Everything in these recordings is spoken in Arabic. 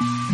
تحية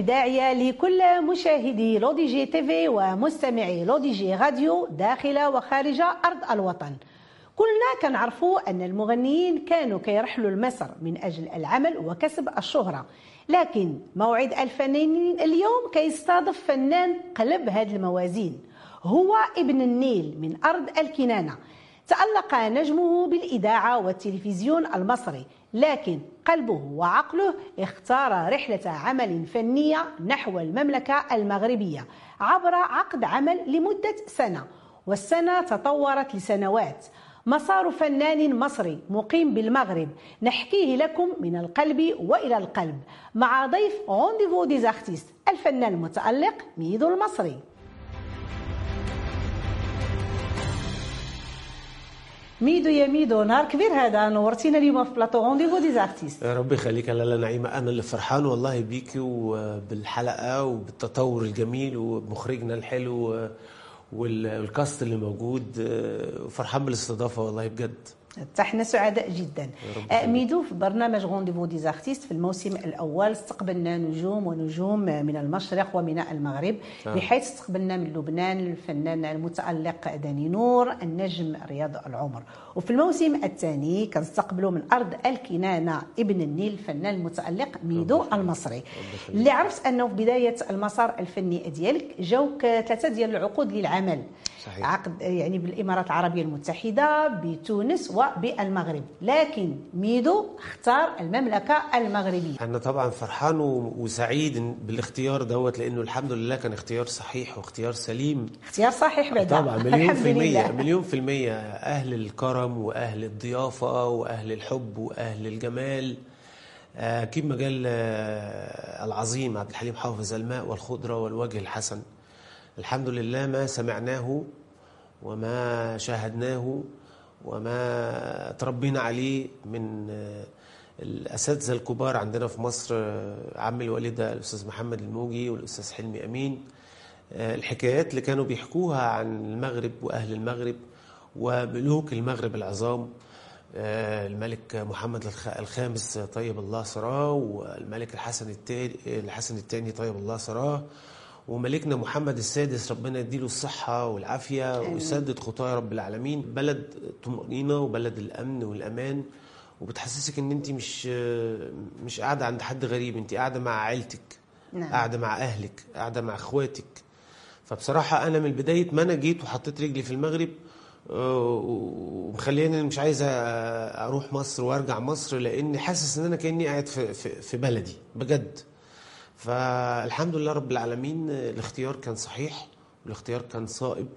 فنية إبداعية لكل مشاهدي لودي جي تيفي ومستمعي لودي جي راديو داخل وخارج أرض الوطن. كلنا كنعرفوا أن المغنيين كانوا كيرحلوا لمصر من أجل العمل وكسب الشهرة. لكن موعد الفنانين اليوم كيستضيف فنان قلب هذه الموازين. هو ابن النيل من أرض الكنانة. تألق نجمه بالإذاعة والتلفزيون المصري لكن قلبه وعقله اختار رحلة عمل فنية نحو المملكة المغربية عبر عقد عمل لمدة سنة والسنة تطورت لسنوات. مسار فنان مصري مقيم بالمغرب نحكيه لكم من القلب وإلى القلب مع ضيف rendez-vous des artistes الفنان المتألق ميدو المصري. ميدو يا ميدو نهار كبير هذا نورتينا اليوم في plateau. rendez-vous des artistes يا ربي يخليك يا لاله نعيمة. أنا اللي فرحان والله بيكي وبالحلقة وبالتطور الجميل وبمخرجنا الحلو وال cast اللي موجود. وفرحان بالاستضافة والله بجد. إحنا سعداء جدا. ميدو في برنامج rendez-vous des artistes في الموسم الأول. استقبلنا نجوم ونجوم من المشرق ومن المغرب آه. بحيث استقبلنا من لبنان الفنان المتألق داني نور النجم رياض العمر. وفي الموسم الثاني كنستقبلوا من أرض الكنانة ابن النيل الفنان المتألق ميدو المصري. اللي عرفت أنه في بداية المسار الفني ديالك جاوك ثلاثة ديال العقود للعمل. صحيح. عقد يعني بالإمارات العربية المتحدة بتونس وبالمغرب لكن ميدو اختار المملكة المغربية. أنا طبعا فرحان وسعيد بالاختيار دوت لأنه الحمد لله كان اختيار صحيح واختيار سليم. اختيار صحيح بعد طبعا مليون في المية مليون في المية أهل الكرم وأهل الضيافة وأهل الحب وأهل الجمال. أكيد مجال العظيم عبد الحليم حافظ الماء والخضرة والوجه الحسن. الحمد لله ما سمعناه وما شاهدناه وما تربينا عليه من الأساتذة الكبار عندنا في مصر عم الوالده الأستاذ محمد الموجي والأستاذ حلمي أمين. الحكايات اللي كانوا بيحكوها عن المغرب وأهل المغرب وملوك المغرب العظام. الملك محمد الخامس طيب الله سراه والملك الحسن الثاني الحسن الثاني طيب الله سراه وملكنا محمد السادس ربنا يديله الصحة والعافية ويسدد خطايا رب العالمين. بلد طمأنينة وبلد الأمن والأمان. وبتحسسك إن أنت مش مش قاعدة عند حد غريب. أنت قاعدة مع عيلتك نعم. قاعدة مع أهلك قاعدة مع أخواتك. فبصراحة أنا من بداية ما أنا جيت وحطيت رجلي في المغرب ومخليني مش عايز أروح مصر وأرجع مصر لأني حاسس إن أنا كأني قاعد في, في, في بلدي بجد. فالحمد لله رب العالمين الاختيار كان صحيح والاختيار كان صائب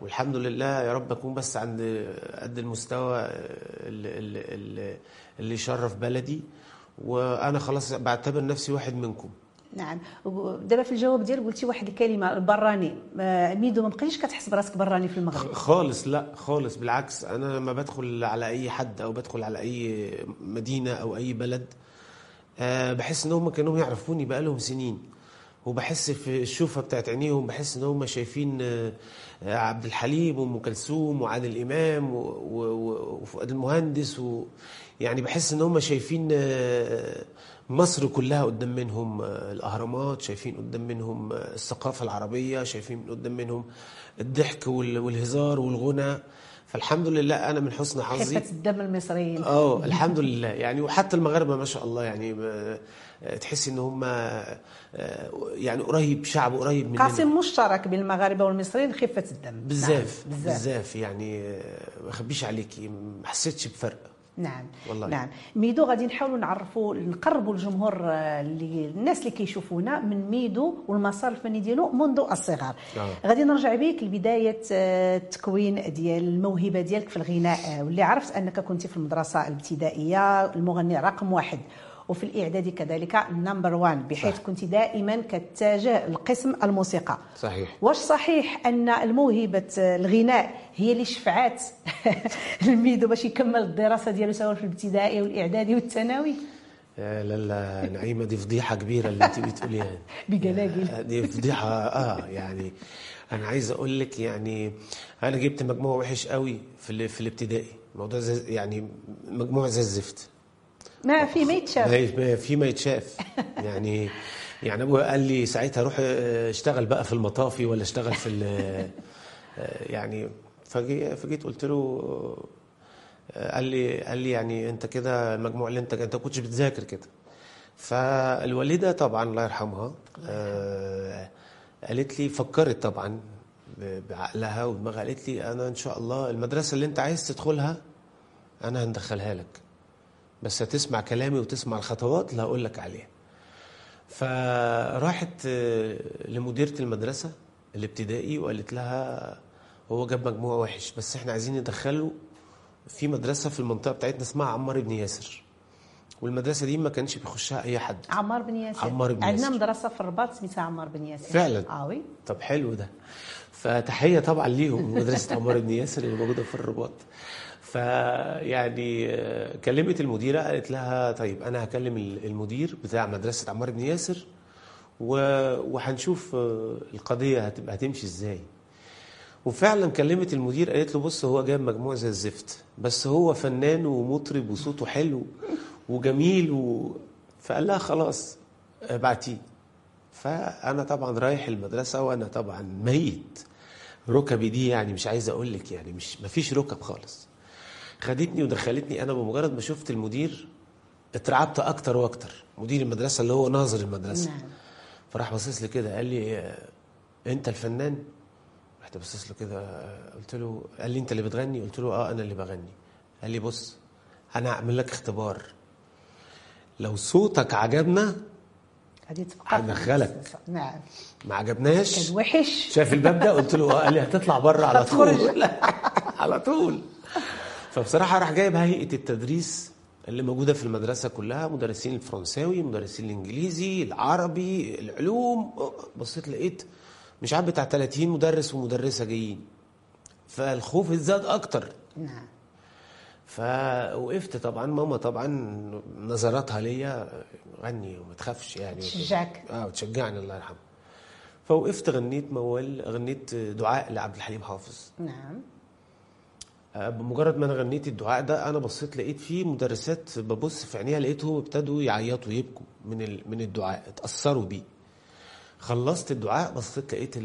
والحمد لله يا رب أكون بس عند قد المستوى اللي, اللي, اللي يشرف بلدي وأنا خلاص بعتبر نفسي واحد منكم. نعم. دابا في الجواب ديالك قلتي واحد الكلمة البراني ميدو ما بقيتيش كتحس براسك براني في المغرب. خالص لا خالص. بالعكس أنا لما بدخل على أي حد أو بدخل على أي مدينة أو أي بلد. بحس إن هم كانوا يعرفوني بقالهم سنين. وبحس في الشوفة بتاعت عينيهم بحس إن هم شايفين عبد الحليم وأم كلثوم وعادل إمام وفؤاد المهندس و يعني بحس إن هم شايفين مصر كلها قدام منهم الأهرامات شايفين قدام منهم الثقافة العربية شايفين قدام منهم الضحك والهزار والغنى. فالحمد لله أنا من حسن حظي. خفه الدم المصريين. آه الحمد لله. يعني وحتى المغاربه ما شاء الله يعني تحسي إن هم يعني قريب شعب قريب مننا. قاسم مشترك بين المغاربة والمصريين خفة الدم. بزاف نعم. بزاف. يعني ما اخبيش عليكي ما حسيتش بفرق. نعم. والله. نعم. ميدو غادي نحاولوا نعرفوا نقربوا الجمهور آه، اللي الناس اللي كيشوفونا من ميدو والمسار الفني ديالو منذ الصغر. آه. غادي نرجع بك لبداية آه، التكوين ديال الموهبة ديالك في الغناء. آه، واللي عرفت أنك كنت في المدرسة الابتدائية المغني رقم واحد. وفي الاعدادي كذلك number one بحيث صح. كنت دائما كتجه لقسم الموسيقى. صحيح. واش صحيح أن الموهبة الغناء هي اللي شفعات الميدو باش يكمل الدراسة ديالو سواء في الابتدائي والاعدادي والثانوي؟ آه، لا لا نعيمة دي فضيحة كبيرة اللي انت بتقوليها بقلاقل آه، دي فضيحة آه يعني أنا عايز أقول لك يعني أنا جبت مجموع وحش قوي في في الابتدائي. موضوع زي يعني مجموع زي الزفت. ما في ما يتشاف. ما- في ما يتشاف. يعني يعني ابويا قال لي ساعتها روح آه، اشتغل بقى في المطافي ولا اشتغل في ال- آه، يعني فجي فجيت قلت له آه، قال لي قال لي يعني أنت كده المجموع اللي انت أنت ما كنتش بتذاكر كده. فالوالده طبعا الله يرحمها آه، قالت لي فكرت طبعا بعقلها ودماغها قالت لي أنا إن شاء الله المدرسة اللي أنت عايز تدخلها أنا هندخلها لك. بس هتسمع كلامي وتسمع الخطوات اللي هقول لك عليها. فراحت آه، لمديرة المدرسة الابتدائي وقالت لها هو جاب مجموع وحش بس إحنا عايزين ندخله في مدرسة في المنطقة بتاعتنا اسمها عمار بن ياسر. والمدرسة دي ما كانش بيخشها أي حد. عمار بن ياسر. عمار بن عندنا ياسر. مدرسة في الرباط سميتها عمار بن ياسر. فعلا. آه وي طب حلو ده. فتحية طبعا ليهم مدرسة عمار بن ياسر اللي موجودة في الرباط. فيعني آه، كلمت المديرة قالت لها طيب أنا هكلم المدير بتاع مدرسة عمار بن ياسر وهنشوف آه، القضية هتبقى هتمشي إزاي. وفعلا كلمت المدير قالت له بص هو جاب مجموع زي الزفت بس هو فنان ومطرب وصوته حلو وجميل و... فقال لها خلاص ابعتيه. فأنا طبعا رايح المدرسة وأنا طبعا ميت. ركبي دي يعني مش عايز أقول لك يعني مش مفيش ركب خالص. خدتني ودخلتني أنا بمجرد ما شفت المدير اترعبت أكتر وأكتر. مدير المدرسة اللي هو ناظر المدرسة. نعم. فراح باصص لي كده قال لي أنت الفنان؟ رحت باصص له كده قلت له قال لي أنت اللي بتغني؟ قلت له آه أنا اللي بغني. قال لي بص أنا هعمل لك اختبار. لو صوتك عجبنا هندخلك. نعم. ما عجبناش. كان وحش. شاف الباب ده قلت له آه قال لي هتطلع بره على. طول. على طول. فبصراحة راح جايب هيئة التدريس اللي موجودة في المدرسة كلها مدرسين الفرنساوي مدرسين الإنجليزي العربي العلوم. بصيت لقيت مش عارف بتاع 30 مدرس ومدرسة جايين. فالخوف زاد أكتر. نعم. فوقفت طبعا. ماما طبعا نظراتها ليا غني وما تخافش يعني. تشجعك. آه وتشجعني الله يرحمه. فوقفت غنيت موال غنيت دعاء لعبد الحليم حافظ. نعم. بمجرد ما أنا غنيت الدعاء ده أنا بصيت لقيت فيه مدرسات ببص في عينيها لقيتهم ابتدوا يعيطوا يبكوا من من الدعاء اتأثروا بيه. خلصت الدعاء بصيت لقيت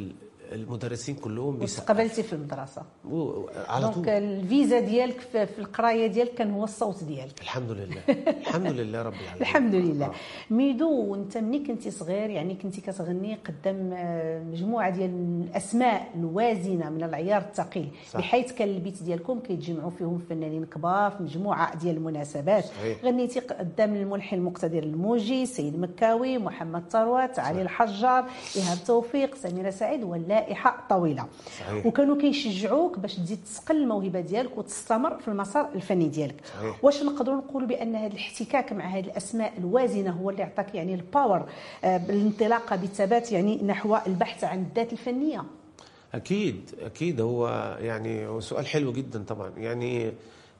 المدرسين كلهم واستقبلتي في المدرسة؟ و- على دونك طول. الفيزا ديالك في القراية ديالك كان هو الصوت ديالك. الحمد لله. الحمد لله رب العالمين. الحمد لله. آه. ميدو وانت ملي كنتي صغير يعني كنتي كتغني قدام آه، مجموعة ديال الأسماء الوازنة من العيار الثقيل. بحيث كان البيت ديالكم كيتجمعوا فيهم فنانين كبار في مجموعة ديال المناسبات. صحيح. غنيتي قدام الملحن المقتدر الموجي سيد مكاوي محمد ثروت علي الحجار إيهاب توفيق سميرة سعيد واللائحه طويلة صحيح. وكانوا كيشجعوك باش تزيد تصقل الموهبة ديالك وتستمر في المسار الفني ديالك صحيح. واش نقدروا نقولوا بأن هذا الاحتكاك مع هذه الأسماء الوازنة هو اللي عطاك يعني ال power آه، بالانطلاقه بالثبات يعني نحو البحث عن الذات الفنية أكيد أكيد هو يعني هو سؤال حلو جدا طبعا يعني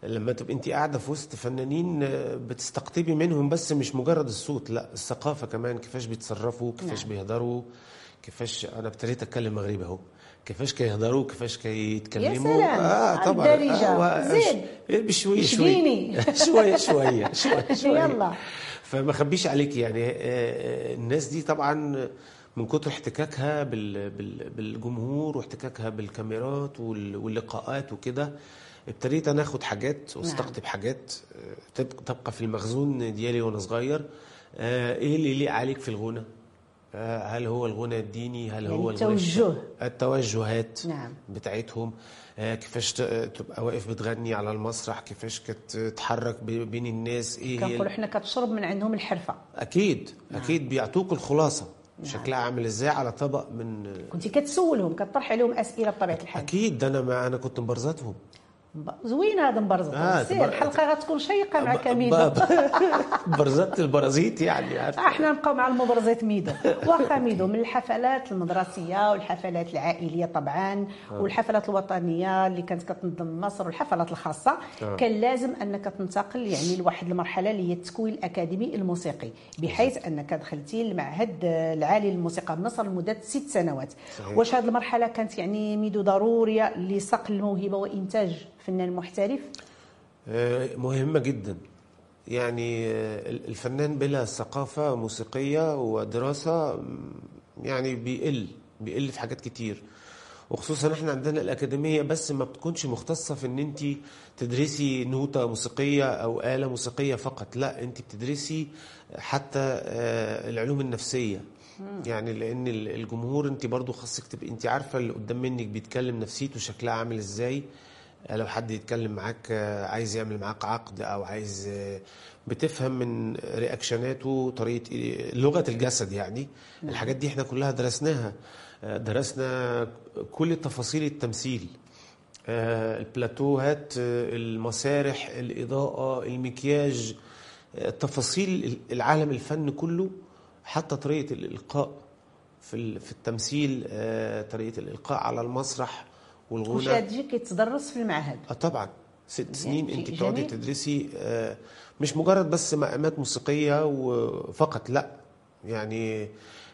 لما تبقى أنت قاعدة في وسط فنانين آه، بتستقطبي منهم بس مش مجرد الصوت لا الثقافة كمان كيفاش بيتصرفوا كيفاش نعم. بيهضروا كيفاش أنا ابتديت أتكلم مغربي أهو كيفاش كيهضروا كيفاش كيتكلموا سلام. آه طبعا الدارجة. آه، زيد. بشويه اشجيني. شوية شوية شوية شوية يلا. فما اخبيش عليك يعني آه، آه، الناس دي طبعا من كتر احتكاكها بال- بال- بالجمهور واحتكاكها بالكاميرات وال- واللقاءات وكده ابتديت أنا آخد حاجات واستقطب حاجات آه، تب- تبقى في المخزون ديالي وأنا صغير آه، إيه اللي يليق عليك في الغنى آه، هل هو الغنى الديني؟ هل يعني هو التوجه. التوجهات نعم. بتاعتهم. آه، كيفاش تبقى واقف بتغني على المسرح؟ كيفاش كتتحرك بين الناس؟ إيه هي كنقولوا حنا كتشرب من عندهم الحرفة. أكيد أكيد بيعطوك الخلاصة. شكلها عامل إزاي على طبق من كنتي كتسولهم كطرح عليهم أسئلة بطبيعة الحال. أكيد ده أنا ما أنا كنت مبرزتهم. ب- زوين هذا مبرزة آه، الحلقة غتكون شيقة مع كميدو برزت البرازيت يعني إحنا نبقاو مع المبرزات ميدو. واخا ميدو من الحفلات المدرسية والحفلات العائلية طبعا والحفلات الوطنية اللي كانت كتنظم مصر والحفلات الخاصة. كان لازم أنك تنتقل يعني لواحد المرحلة اللي هي التكوين الأكاديمي الموسيقي بحيث أنك دخلتي المعهد العالي للموسيقى بمصر لمدة ست سنوات. صحيح. واش هذه المرحلة كانت يعني ميدو ضرورية لصقل الموهبة وإنتاج فنان محترف آه، مهمة جدا. يعني آه، الفنان بلا ثقافة موسيقية ودراسة يعني بيقل بيقل في حاجات كتير. وخصوصا إحنا عندنا الأكاديمية بس ما بتكونش مختصة في إن انت تدرسي نوتة موسيقية أو آلة موسيقية فقط. لا انت بتدرسي حتى آه، العلوم النفسية. يعني لأن ال- الجمهور انت برضو خاصك تبقي انت عارفة اللي قدام منك بيتكلم نفسيته شكلها عامل إزاي. لو حد يتكلم معاك آه، عايز يعمل معاك عقد أو عايز آه، بتفهم من رياكشناته طريقة إيه- لغة الجسد يعني. الحاجات دي إحنا كلها درسناها. آه، درسنا كل تفاصيل التمثيل. آه، البلاتوهات آه، المسارح الإضاءة المكياج آه، تفاصيل العالم الفن كله حتى طريقة الإلقاء في ال- في التمثيل آه، طريقة الإلقاء على المسرح. والغنى. هادشي كيتدرس في المعهد. آه طبعا. ست سنين شيء انت بتقعدي. تدرسي آه، مش مجرد بس مقامات موسيقية وفقط لا. يعني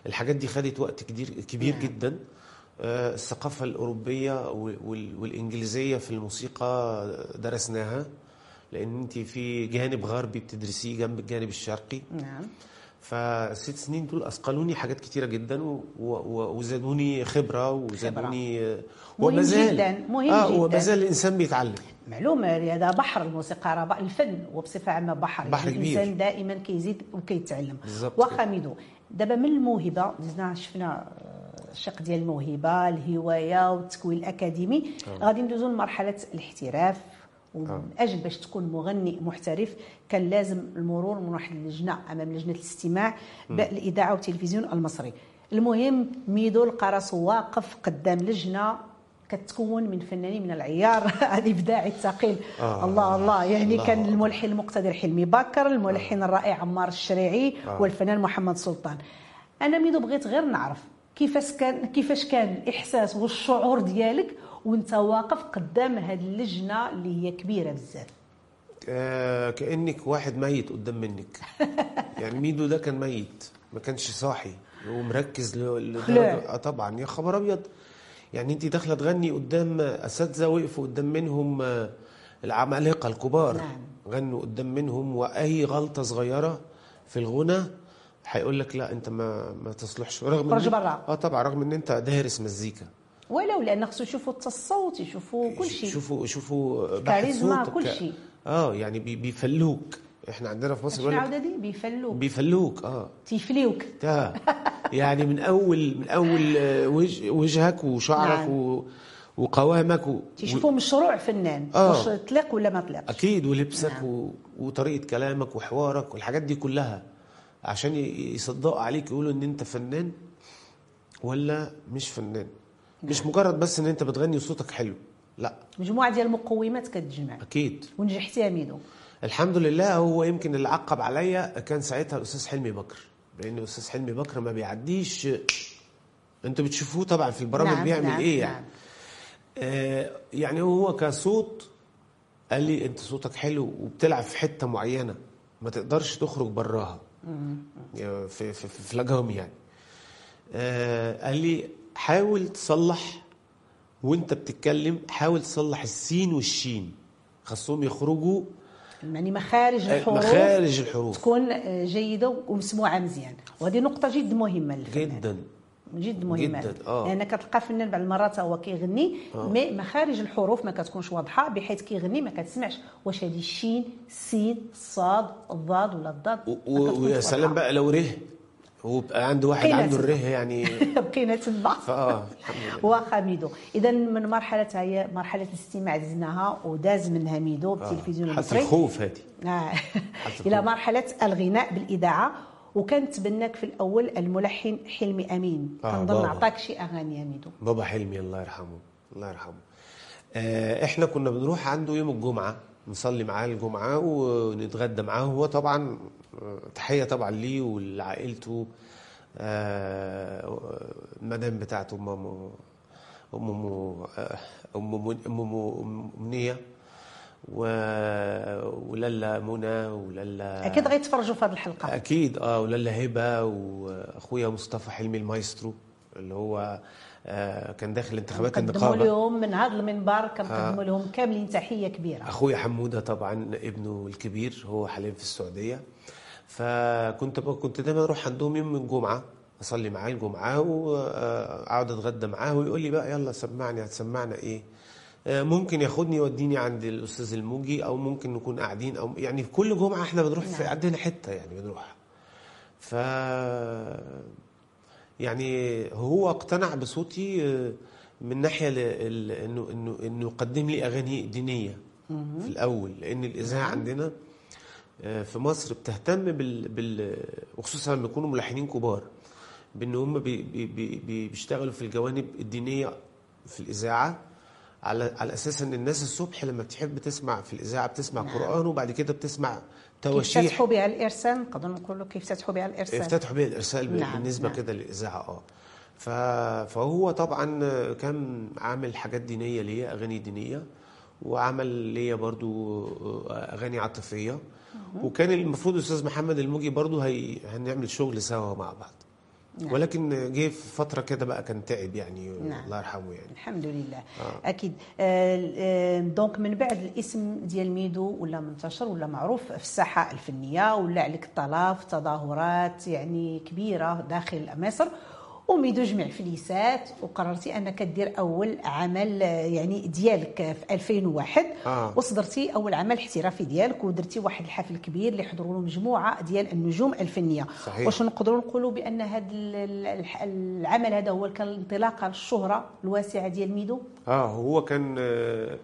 الحاجات دي خدت وقت كبير كبير نعم. جدا. آه، الثقافة الأوروبية وال- وال- والإنجليزية في الموسيقى درسناها. لأن انت في جانب غربي بتدرسيه جنب الجانب الشرقي. نعم. فالست سنين دول أثقلوني حاجات كتيرة جدا و- و- وزادوني خبرة وزادوني مهم جداً، مهم آه جداً. وما زال الإنسان بيتعلم. معلومه هذا بحر الموسيقى راه الفن وبصفة عامة بحر. بحر يعني كبير. الإنسان دائما كيزيد وكيتعلم. ميدو دابا من الموهبة دزنا شفنا آه، الشق ديال الموهبة الهواية والتكوين الأكاديمي. غادي ندوزو لمرحلة الاحتراف. ومن أجل باش تكون مغني محترف كان لازم المرور من واحد اللجنة أمام لجنة الاستماع بالاذاعه والتلفزيون المصري. المهم ميدو لقى راسو واقف قدام لجنة كتكون من فنانين من العيار. الابداعي الثقيل. آه. الله الله. يعني الله. كان. الملحن المقتدر حلمي بكر الملحن الرائع عمار الشريعي آه. والفنان محمد سلطان. أنا ميدو بغيت غير نعرف كيفاش كان كيفاش كان الإحساس والشعور ديالك وانت واقف قدام هذه اللجنة اللي هي كبيرة بزاف. آه كأنك واحد ميت قدام منك. يعني ميدو ده كان ميت ما كانش صاحي ومركز. لدرجه آه طبعا. يا خبر أبيض. يعني أنت داخلة تغني قدام أساتذة وقفوا قدام منهم آه، العمالقة الكبار. نعم. غنوا قدام منهم وأي غلطة صغيرة في الغنى هيقول لك لا أنت ما ما تصلحش. رغم إن- برا. آه طبعا. رغم إن أنت دارس مزيكا. ولو لأن خصو يشوفوا التصوت يشوفوا كل شيء. شوفوا شوفوا باحث كاريزما، كل شيء. آه يعني بي- بيفلوك. إحنا عندنا في مصر عاوده دي بيفلوك. بيفلوك آه. تيفليوك تا. يعني من اول من أول آه، وجه وجهك وشعرك نعم. و وقوامك و... تيشوفوا مشروع فنان آه. واش طلق ولا ما طلقش أكيد ولبسك نعم. و... وطريقة كلامك وحوارك والحاجات دي كلها. عشان يصدقوا عليك يقولوا إن أنت فنان ولا مش فنان. مش مجرد بس إن أنت بتغني وصوتك حلو لا. مجموعة ديال المقومات كتجمع. أكيد. ونجحتي يا ميدو الحمد لله هو يمكن اللي عقب عليا كان ساعتها الأستاذ حلمي بكر. لأن الأستاذ حلمي بكر ما بيعديش. أنتوا بتشوفوه طبعا في البرامج نعم، بيعمل نعم، إيه يعني؟ نعم. آه يعني هو كصوت قال لي أنت صوتك حلو وبتلعب في حتة معينة ما تقدرش تخرج براها. يعني في في في, لجام يعني. آه قال لي حاول تصلح وانت بتتكلم حاول تصلح السين والشين. خاصهم يخرجوا يعني مخارج الحروف مخارج الحروف. تكون جيدة ومسموعة مزيان. وهذه نقطة جد مهمة للفنان. جدا. جد مهمة. جداً، آه. لأن كتلقى فنان بعض المرات هو كيغني مي مخارج الحروف ما كتكونش واضحة بحيث كيغني ما كتسمعش واش هذه الشين السين الصاد الضاد ولا الضاد ويا سلام. بقى لو ره وبقى عنده واحد عنده. الره يعني. بقينا تما فآه واخا ميدو اذا من مرحلة هي مرحلة الاستماع دزناها وداز منها ميدو بالتلفزيون حالة المصري. الخوف هذه آه. إلى. مرحلة الغناء بالإذاعة وكان تبناك في الأول الملحن حلمي أمين. آه، كنظن. عطاك شي أغاني يا ميدو بابا حلمي الله يرحمه الله يرحمه. آه، إحنا كنا بنروح عنده يوم الجمعة. نصلي معاه الجمعة ونتغدى معاه. هو طبعا آه، تحية طبعا ليه ولعائلته آه، المدام بتاعته ام ام ام ام ام ام ام منيه و- ولالا منى ولالا أكيد غيتفرجوا في هذه الحلقة. أكيد آه ولالا هبة وأخويا مصطفى حلمي المايسترو اللي هو آه كان داخل انتخابات نقدموا النقابة. لهم من هذا المنبر كنقدموا لهم كاملين تحية كبيرة. اخويا حمودة طبعا ابنه الكبير هو حاليا في السعودية. فكنت كنت دايما أروح عندهم يوم الجمعة أصلي معاه الجمعة واقعد أتغدى معاه ويقول لي بقى يلا سمعني هتسمعنا إيه؟ آه، ممكن ياخدني يوديني عند الأستاذ الموجي أو ممكن نكون قاعدين أو يعني في كل جمعة إحنا بنروح في نعم. عندنا حتة يعني بنروح ف يعني هو اقتنع بصوتي آه، من ناحية انه انه إنه يقدم لي أغاني دينية في الأول لأن الإذاعة عندنا آه، في مصر بتهتم بال, بال وخصوصا لما يكونوا ملحنين كبار بإن هم بي بي بي بي- بيشتغلوا في الجوانب الدينية في الإذاعة على على أساس إن الناس الصبح لما بتحب تسمع في الإذاعة بتسمع قرآن وبعد كده بتسمع كيف تواشيح فتحوا بها الإرسال؟ نقدر نقولوا كيف فتحوا بها الإرسال. افتتحوا بيه الإرسال نعم، بالنسبة نعم. كده للإذاعة آه. فهو طبعا كان عامل حاجات دينية ليا أغاني دينية وعمل ليا برضو أغاني عاطفية. وكان المفروض الاستاذ محمد الموجي برضو هي... هنعمل شغل سوا مع بعض. نعم. ولكن جه في فترة كده بقى كان تعب يعني نعم. الله يرحمه يعني الحمد لله آه. أكيد آه، آه، دونك من بعد الاسم ديال ميدو ولا منتشر ولا معروف في الساحة الفنية ولا عليك طلب تظاهرات يعني كبيرة داخل مصر وميدو جمع فليسات وقررتي أنك دير أول عمل يعني ديالك في 2001 آه. وصدرتي أول عمل احترافي ديالك ودرتي واحد الحفل كبير اللي حضروا له مجموعة ديال النجوم الفنية صحيح. واش نقدروا نقولوا بأن هذا العمل هذا هو كان الانطلاقه للشهره الواسعة ديال ميدو آه هو كان آه،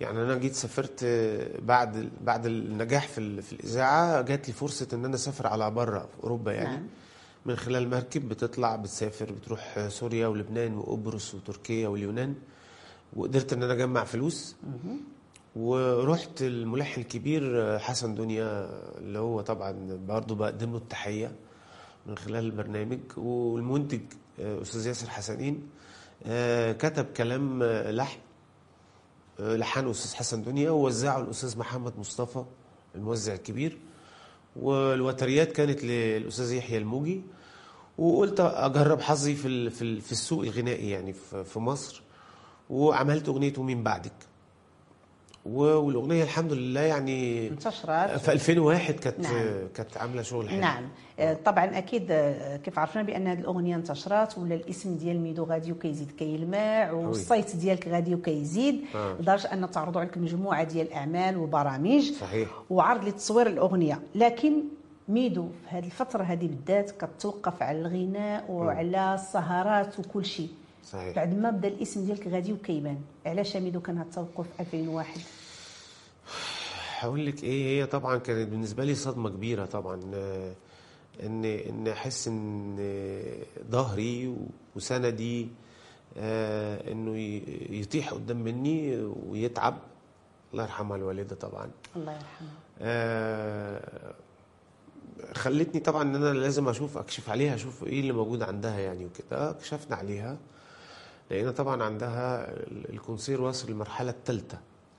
يعني أنا جيت سافرت آه، بعد بعد النجاح في في الإذاعة جات لي فرصة إن أنا أسافر على بره في أوروبا يعني نعم. من خلال مركب بتطلع بتسافر بتروح سوريا ولبنان وقبرص وتركيا واليونان. وقدرت إن أنا أجمع فلوس. ورحت الملحن الكبير حسن دنيا اللي هو طبعا برضه بقدم له التحية من خلال البرنامج. والمنتج أستاذ ياسر حسنين آه، كتب كلام آه، لحن آه، لحنه أستاذ حسن دنيا. ووزعه الاستاذ محمد مصطفى الموزع الكبير. والوتريات كانت للأستاذ يحيى الموجي وقلت أجرب حظي في في ال- في السوق الغنائي يعني في مصر وعملت أغنية ومين بعدك. والأغنية الحمد لله يعني انتشرت. في 2001 كانت نعم. كانت عاملة شغل حلو. نعم. آه، طبعا أكيد آه، كيف عرفنا بأن هذه الأغنية انتشرت ولا الاسم ديال ميدو غادي وكيزيد كيلمع والصيت ديالك غادي وكيزيد آه. لدرجة أن تعرضوا عليك مجموعة ديال الاعمال وبرامج صحيح. وعرض لتصوير الأغنية. لكن ميدو في هذه الفترة هذه بالذات كتوقف على الغناء وعلى السهرات وكل شيء. صحيح. بعد ما بدا الاسم ديالك غادي وكيبان. علاش ميدو كان هذا التوقف في 2001 هقول لك إيه هي طبعا كانت بالنسبة لي صدمة كبيرة طبعا آه، ان ان أحس إن ظهري وسندي آه، إنه يطيح قدام مني ويتعب. الله يرحمها الوالدة طبعا. الله يرحمه. آه، خلتني طبعا إن أنا لازم أشوف أكشف عليها أشوف إيه اللي موجود عندها يعني وكده. كشفنا عليها. لقينا طبعا عندها ال- الكونسير واصل للمرحله الثالثه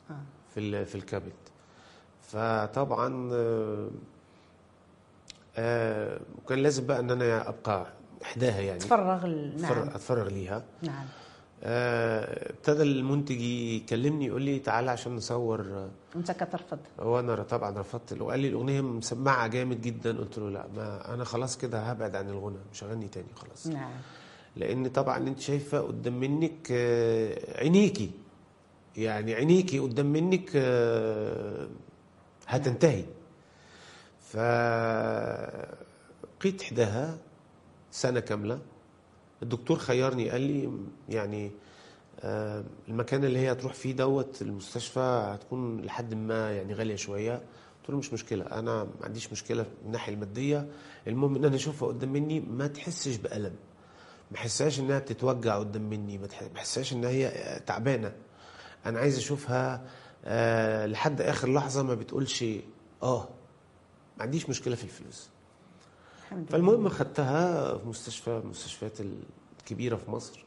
آه. في في الكبد. فطبعا آه، آه، وكان لازم بقى إن أنا أبقى إحداها يعني. أتفرغ, نعم. أتفرغ ليها. نعم. آه، ابتدى المنتج يكلمني يقول لي تعالى عشان نصور. آه، وانت كترفض هو أنا طبعا رفضت. له قال لي الأغنية مسمعة جامد جدا. قلت له لا ما أنا خلاص كده هبعد عن الغنى مش هغني تاني خلاص. نعم. لأن طبعا أنت شايفة قدام منك آه، عينيكي. يعني عينيكي قدام منك آه، هتنتهي. ف قيت إحداها سنة كاملة. الدكتور خيرني قال لي يعني آه، المكان اللي هي هتروح فيه دوت المستشفى هتكون لحد ما يعني غالية شوية. قلت له مش مشكلة أنا ما عنديش مشكلة من الناحية المادية. المهم إن أنا أشوفها قدام مني ما تحسش بألم. ما احسهاش إنها بتتوجع قدام مني ما احسهاش إن هي تعبانة. أنا عايز أشوفها آه لحد آخر لحظة ما بتقولش آه. ما عنديش مشكلة في الفلوس. فالمهم خدتها في مستشفى المستشفيات الكبيرة في مصر.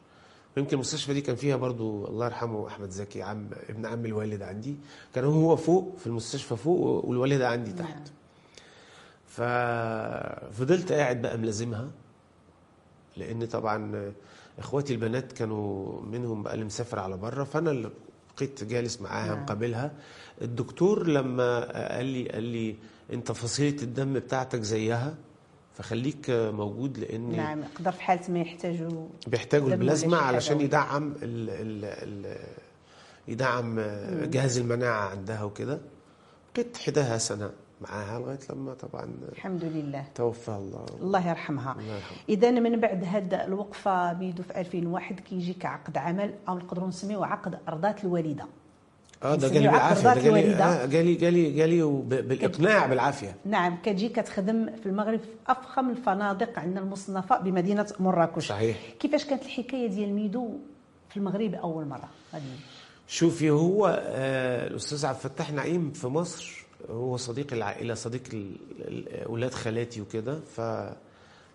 ويمكن المستشفى دي كان فيها برضو الله يرحمه أحمد زكي عم ابن عم الوالد عندي. كان هو فوق في المستشفى فوق والوالدة عندي تحت. نعم. ففضلت قاعد بقى ملازمها. لأن طبعا إخواتي البنات كانوا منهم بقى اللي مسافر على بره فأنا اللي بقيت جالس معاها نعم. مقابلها. الدكتور لما قال لي قال لي أنت فصيلة الدم بتاعتك زيها فخليك موجود لأن نعم يقدر في حالة ما يحتاجوا بيحتاجوا البلازما علشان يدعم ال ال ال يدعم جهاز المناعة عندها وكده. بقيت حداها سنة. معاها لغاية لما طبعا الحمد لله. توفى الله. الله يرحمها. الله يرحمه. اذا من بعد هاد الوقفة بيدو في 2001 كيجيك عقد عمل أو نقدروا نسميوه عقد أرضات الوالدة. آه ده جالي عقد بالعافية ده ذات جالي الوالدة. آه جالي جالي جالي وب- بالاقناع بالعافية. نعم كتجي كتخدم في المغرب في أفخم الفنادق عندنا المصنفة بمدينة مراكش. صحيح. كيفاش كانت الحكاية ديال ميدو في المغرب أول مرة؟ غادي شوفي هو آه الأستاذ عبد الفتاح نعيم في مصر هو صديق العائله صديق أولاد خالاتي وكده ف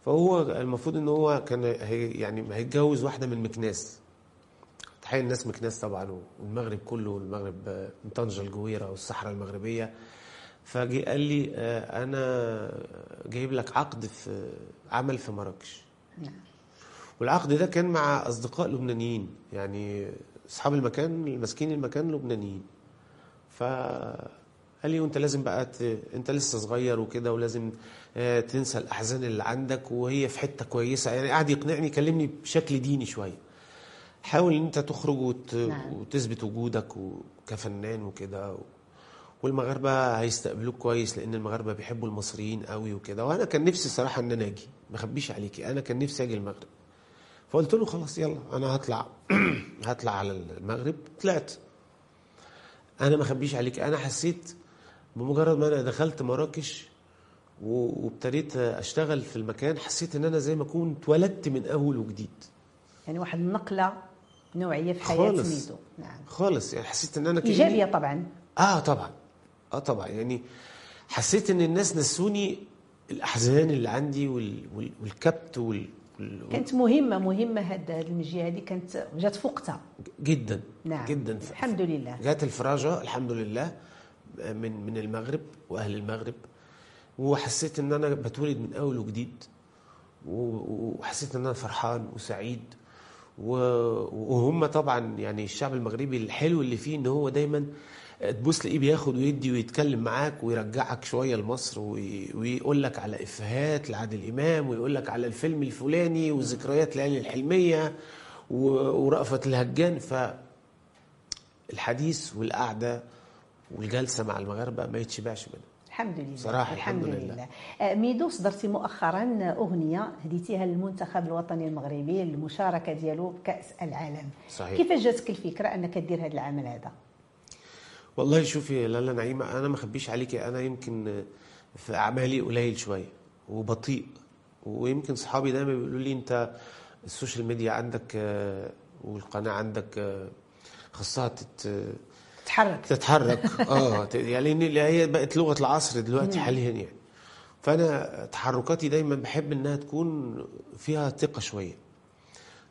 فهو المفروض إن هو كان هي يعني هيتجوز واحدة من مكناس. تحية الناس مكناس طبعا والمغرب كله والمغرب من طنجة الجويرة والصحراء المغربية. فجي قال لي آه، أنا جايب لك عقد في عمل في مراكش. نعم. والعقد ده كان مع أصدقاء لبنانيين يعني أصحاب المكان الماسكين المكان لبنانيين. فقال لي وانت لازم بقى ت... انت لسه صغير وكده ولازم آه، تنسى الأحزان اللي عندك وهي في حتة كويسة. يعني قعد يقنعني يكلمني بشكل ديني شوية. حاول إن انت تخرج وت... نعم. وتثبت وجودك و... كفنان وكده و... والمغاربة هيستقبلوك كويس لأن المغاربة بيحبوا المصريين قوي وكده. وأنا كان نفسي صراحة إن أنا أجي. ما اخبيش عليكي أنا كان نفسي أجي المغرب. فقلت له خلاص يلا أنا هطلع هطلع على المغرب. طلعت. أنا ما اخبيش عليك. أنا حسيت بمجرد ما أنا دخلت مراكش وابتديت أشتغل في المكان حسيت إن أنا زي ما أكون اتولدت من أول وجديد. يعني واحد النقله نوعية في حياة خالص. ميدو. نعم. خالص. يعني حسيت إن أنا كأني- إيجابية طبعا. آه طبعا. آه طبعا. يعني حسيت إن الناس نسوني الأحزان اللي عندي وال... وال... والكبت وال... وال... كانت مهمة مهمة هاد المجيه هذه كانت جات في وقتها جدا. نعم. جدا. الحمد لله. جات الفراجة الحمد لله. من من المغرب وأهل المغرب وحسيت إن أنا بتولد من أول وجديد وحسيت إن أنا فرحان وسعيد وهم طبعا يعني الشعب المغربي الحلو اللي فيه إن هو دايما تبص تلاقيه بياخد ويدي ويتكلم معاك ويرجعك شوية لمصر وي- ويقول لك على إفيهات لعادل إمام ويقول لك على الفيلم الفلاني وذكريات ليالي الحلمية و- ورأفت الهجان. ف الحديث والقعدة والجلسه مع المغاربة ما يتشبعش منها. الحمد لله صراحة الحمد الحمد لله, لله. آه، ميدو صدرتي مؤخرا أغنية هديتيها للمنتخب الوطني المغربي للمشاركة ديالو بكأس العالم. صحيح. كيفاش جاتك الفكرة أنك دير هذا العمل هذا؟ والله شوفي لالا نعيمة أنا ما أخبيش عليكي. أنا يمكن في أعمالي قليل شوية وبطيء. ويمكن صحابي دايما بيقولوا لي أنت ال social media عندك آه، والقناة عندك آه، خاصها تت- تحرك تتحرك. آه يعني هي بقت لغة العصر دلوقتي حاليا يعني. فأنا تحركاتي دايما بحب إنها تكون فيها ثقة شوية.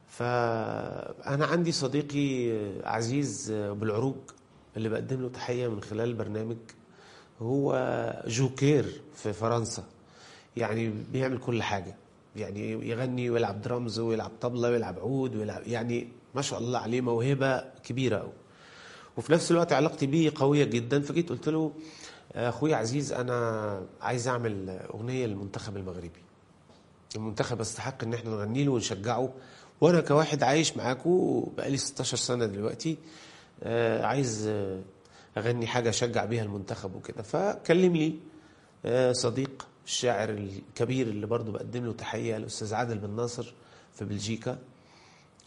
فأنا عندي صديقي عزيز بالعروج اللي بقدم له تحية من خلال البرنامج هو جوكير في فرنسا. يعني بيعمل كل حاجة. يعني يغني ويلعب درامز ويلعب طبلة ويلعب عود ويلعب يعني ما شاء الله عليه موهبة كبيرة قوي وفي نفس الوقت علاقتي بيه قوية جدا. فجيت قلت له أخويا عزيز أنا عايز أعمل أغنية للمنتخب المغربي. المنتخب يستحق إن إحنا نغني له ونشجعه. وأنا كواحد عايش معاكم بقالي 16 سنة دلوقتي آه، عايز أغني حاجة أشجع بيها المنتخب وكده. فكلم لي آه، صديق الشاعر الكبير اللي برضه بقدم له تحية الأستاذ عادل بن ناصر في بلجيكا.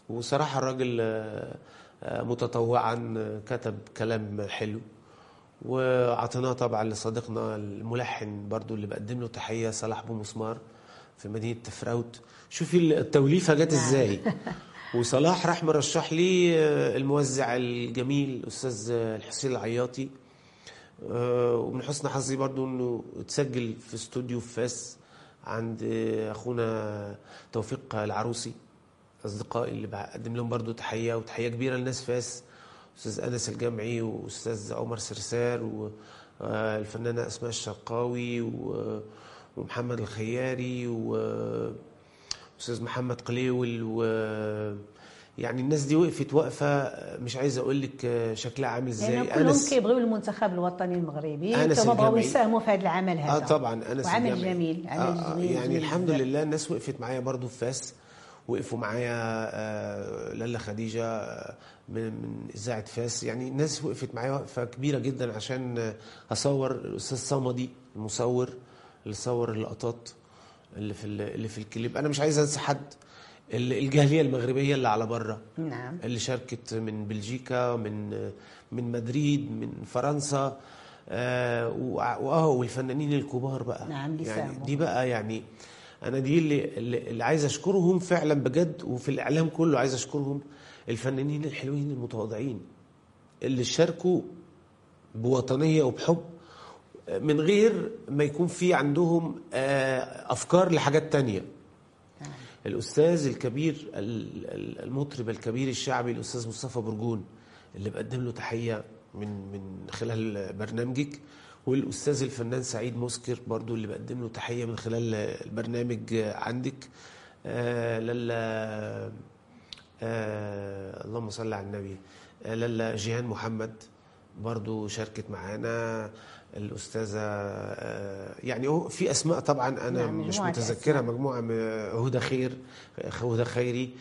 وصراحة الراجل آه، متطوعا آه، كتب كلام حلو. وعطيناه طبعا لصديقنا الملحن برضو اللي بقدم له تحية صلاح أبو مسمار في مدينة تفراوت. شوفي التوليفة جت إزاي. وصلاح راح مرشح لي آه، الموزع الجميل الاستاذ الحسين العياطي. آه، ومن حسن حظي برضو إنه اتسجل في استوديو فاس عند أخونا توفيق العروسي. أصدقائي اللي بقدم لهم برضو تحية وتحية كبيرة لناس فاس أستاذ أنس الجمعي وأستاذ عمر سرسار والفنانه أسماء الشرقاوي ومحمد الخياري واستاذ محمد قليول و يعني الناس دي وقفت وقفه مش عايز أقول لك شكلها عامل إزاي يعني كلهم أنس- كيبغيو المنتخب الوطني المغربي أنس كما بغاو. يساهموا في هذا العمل هذا آه طبعا أنا وعمل. جميل عمل آه آه جميل يعني جميل الحمد. لله الناس وقفت معايا برضو في فاس وقفوا معايا آه لالا خديجة آه، من من اذاعه فاس. يعني الناس وقفت معايا وقفه كبيره جدا عشان آه، أصور الأستاذ صمدي المصور اللي صور اللقطات اللي في ال- اللي في الكليب. أنا مش عايز أنسى حد ال- الجالية المغربية اللي على بره نعم. اللي شاركت من بلجيكا من من مدريد من فرنسا آه وع- واه والفنانين الكبار بقى. نعم، يعني. دي بقى يعني أنا دي اللي اللي عايز أشكرهم فعلا بجد وفي الإعلام كله عايز أشكرهم الفنانين الحلوين المتواضعين اللي شاركوا بوطنية وبحب من غير ما يكون في عندهم آه، أفكار لحاجات تانية. الأستاذ الكبير ال- ال- المطرب الكبير الشعبي الأستاذ مصطفى برجون اللي بقدم له تحية من من خلال برنامجك. والأستاذ الفنان سعيد مسكر برضو اللي بقدم له تحية من خلال البرنامج عندك. آه للا آه اللهم صل على النبي. آه للا جيهان محمد برضو شاركت معانا. الأستاذة آه، يعني في أسماء طبعا أنا نعم، مش متذكرها. من هدى خير هدى خيري.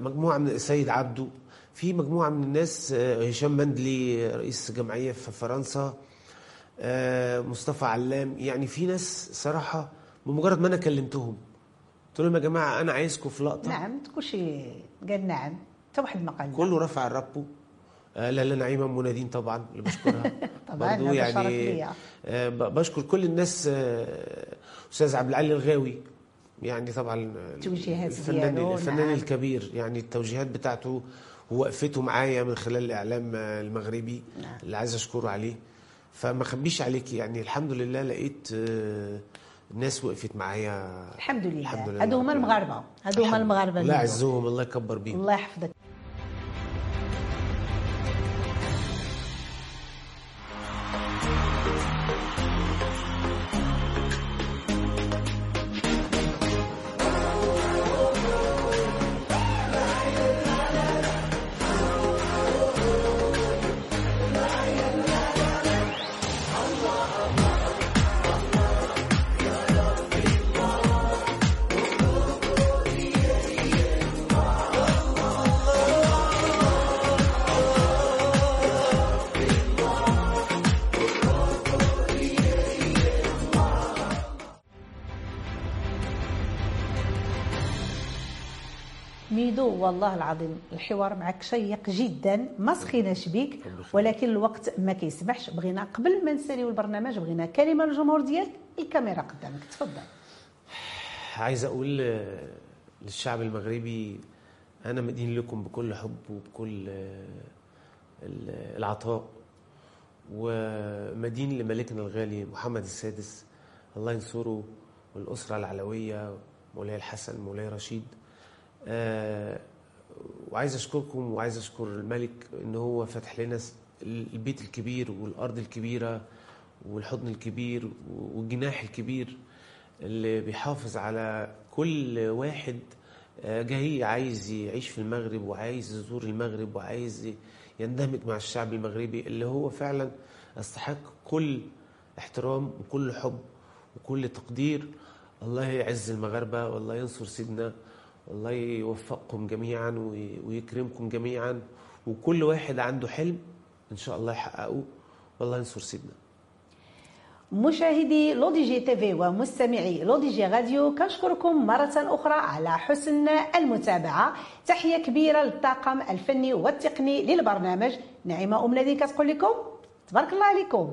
مجموعة من السيد عبده في مجموعة من الناس هشام مندلي رئيس جمعية في فرنسا. مصطفى علام. يعني في ناس صراحة بمجرد ما أنا كلمتهم قلت لهم يا جماعة أنا عايزكم في لقطة. نعم كل شيء قال نعم. حتى واحد ما قال لا. كله رفع الرابو آه، لا لا نعيمه أم منادين طبعا اللي بشكرها. طبعاً، برضو يعني. آه، بشكر كل الناس آه، أستاذ عبد العالي الغاوي. يعني طبعا الفنان الفنان نعم. الكبير. يعني التوجيهات بتاعته ووقفته معايا من خلال الإعلام آه، المغربي. نعم. اللي عايز أشكره عليه. فما اخبيش عليك يعني. الحمد لله لقيت آه، الناس وقفت معايا. الحمد لله. الحمد لله. هادو هما رب المغاربة. هادو هما المغاربة الله يعزهم الله يكبر بيهم. الله يحفظك. والله العظيم الحوار معك شيق جدا ما سخيناش بيك ولكن الوقت ما كيسمحش. بغينا قبل ما نساليو البرنامج بغينا كلمة للجمهور ديالك الكاميرا قدامك. تفضل. عايز أقول آه، للشعب المغربي أنا مدين لكم بكل حب وبكل آه، ال- العطاء. ومدين لملكنا الغالي محمد السادس. الله ينصره والأسرة العلوية مولاي الحسن مولاي رشيد. وعايز أشكركم وعايز أشكر الملك إن هو فتح لنا البيت الكبير والأرض الكبيرة والحضن الكبير والجناح الكبير اللي بيحافظ على كل واحد آه، جاي عايز يعيش في المغرب وعايز يزور المغرب وعايز يندمج مع الشعب المغربي اللي هو فعلا يستحق كل احترام وكل حب وكل تقدير. الله يعز المغاربة والله ينصر سيدنا والله يوفقكم جميعا وي- ويكرمكم جميعا وكل واحد عنده حلم إن شاء الله يحققه. والله ينصر سيدنا. مشاهدي لودي جي تيفي ومستمعي لودي جي راديو كنشكركم مرة أخرى على حسن المتابعة. تحية كبيرة للطاقم الفني والتقني للبرنامج نعيمة أم نادي كتقول لكم تبارك الله عليكم.